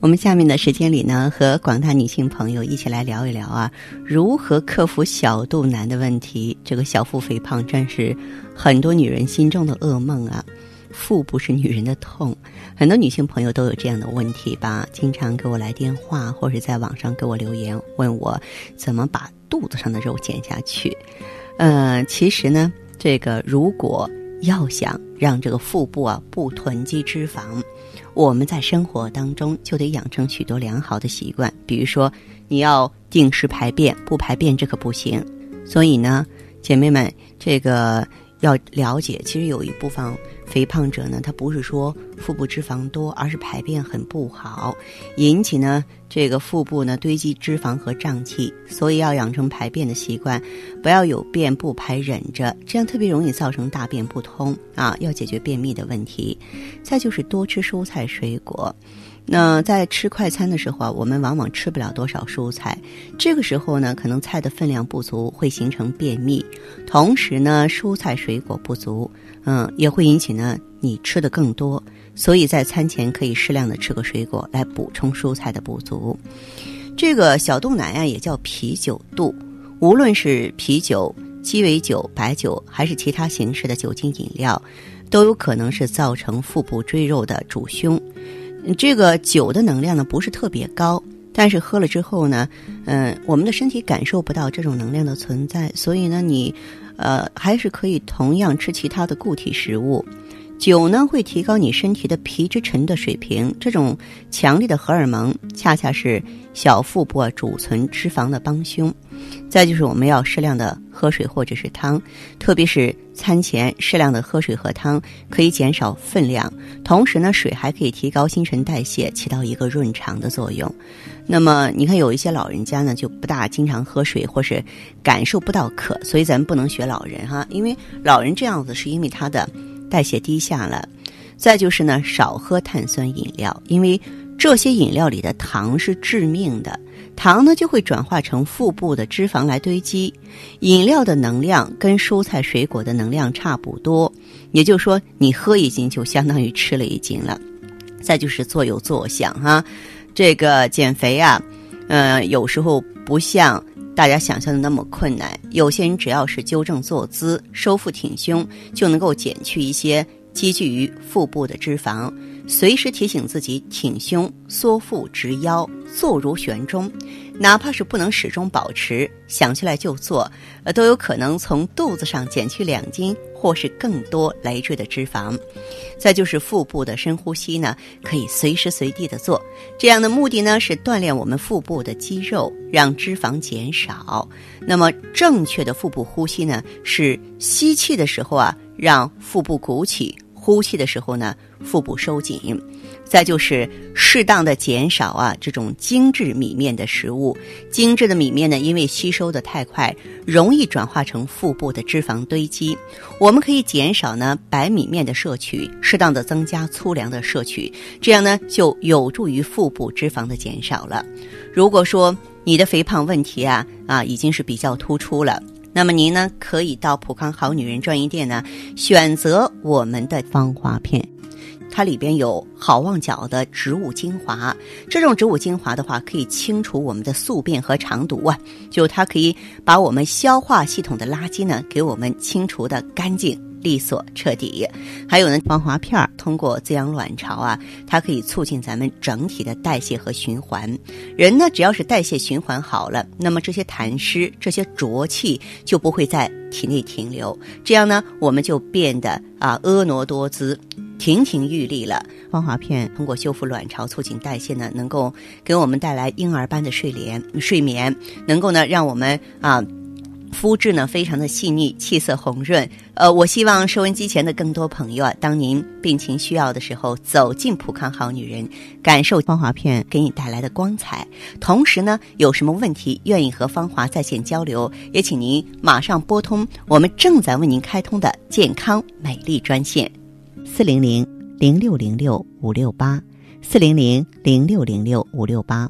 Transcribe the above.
我们下面的时间里呢，和广大女性朋友一起来聊一聊啊，如何克服小肚腩的问题。这个小腹肥胖真是很多女人心中的噩梦啊。腹部是女人的痛，很多女性朋友都有这样的问题吧？经常给我来电话，或者在网上给我留言，问我怎么把肚子上的肉减下去。呃，其实呢，这个如果要想让这个腹部啊不囤积脂肪，我们在生活当中就得养成许多良好的习惯，比如说你要定时排便，不排便这可不行。所以呢，姐妹们，这个。要了解，其实有一部分肥胖者呢，他不是说腹部脂肪多，而是排便很不好，引起呢这个腹部呢堆积脂肪和胀气，所以要养成排便的习惯，不要有便不排忍着，这样特别容易造成大便不通啊。要解决便秘的问题，再就是多吃蔬菜水果。那在吃快餐的时候啊，我们往往吃不了多少蔬菜，这个时候呢，可能菜的分量不足，会形成便秘。同时呢，蔬菜水果不足，嗯，也会引起呢你吃的更多。所以在餐前可以适量的吃个水果来补充蔬菜的不足。这个小肚腩呀，也叫啤酒肚，无论是啤酒、鸡尾酒、白酒，还是其他形式的酒精饮料，都有可能是造成腹部赘肉的主凶。这个酒的能量呢不是特别高，但是喝了之后呢，嗯，我们的身体感受不到这种能量的存在，所以呢，你，呃，还是可以同样吃其他的固体食物。酒呢会提高你身体的皮质醇的水平，这种强烈的荷尔蒙恰恰是小腹部储存脂肪的帮凶。再就是我们要适量的喝水或者是汤，特别是餐前适量的喝水和汤，可以减少分量。同时呢，水还可以提高新陈代谢，起到一个润肠的作用。那么你看，有一些老人家呢就不大经常喝水，或是感受不到渴，所以咱们不能学老人哈，因为老人这样子是因为他的。代谢低下了，再就是呢，少喝碳酸饮料，因为这些饮料里的糖是致命的，糖呢就会转化成腹部的脂肪来堆积。饮料的能量跟蔬菜水果的能量差不多，也就是说，你喝一斤就相当于吃了一斤了。再就是坐有坐相哈，这个减肥啊，呃，有时候不像。大家想象的那么困难，有些人只要是纠正坐姿、收腹挺胸，就能够减去一些积聚于腹部的脂肪。随时提醒自己挺胸、缩腹、直腰、坐如悬钟，哪怕是不能始终保持，想起来就做，呃，都有可能从肚子上减去两斤。或是更多累赘的脂肪，再就是腹部的深呼吸呢，可以随时随地的做。这样的目的呢是锻炼我们腹部的肌肉，让脂肪减少。那么正确的腹部呼吸呢，是吸气的时候啊，让腹部鼓起；呼气的时候呢，腹部收紧。再就是适当的减少啊，这种精致米面的食物。精致的米面呢，因为吸收的太快，容易转化成腹部的脂肪堆积。我们可以减少呢白米面的摄取，适当的增加粗粮的摄取，这样呢就有助于腹部脂肪的减少了。如果说你的肥胖问题啊啊已经是比较突出了，那么您呢可以到普康好女人专营店呢选择我们的芳华片。它里边有好望角的植物精华，这种植物精华的话，可以清除我们的宿便和肠毒啊，就它可以把我们消化系统的垃圾呢，给我们清除的干净利索彻底。还有呢，防滑片儿通过滋养卵巢啊，它可以促进咱们整体的代谢和循环。人呢，只要是代谢循环好了，那么这些痰湿、这些浊气就不会在体内停留，这样呢，我们就变得啊婀娜多姿。亭亭玉立了。芳华片通过修复卵巢、促进代谢呢，能够给我们带来婴儿般的睡眠，睡眠能够呢让我们啊肤质呢非常的细腻，气色红润。呃，我希望收音机前的更多朋友啊，当您病情需要的时候，走进普康好女人，感受芳华片给你带来的光彩。同时呢，有什么问题愿意和芳华在线交流，也请您马上拨通我们正在为您开通的健康美丽专线。四零零零六零六五六八，四零零零六零六五六八。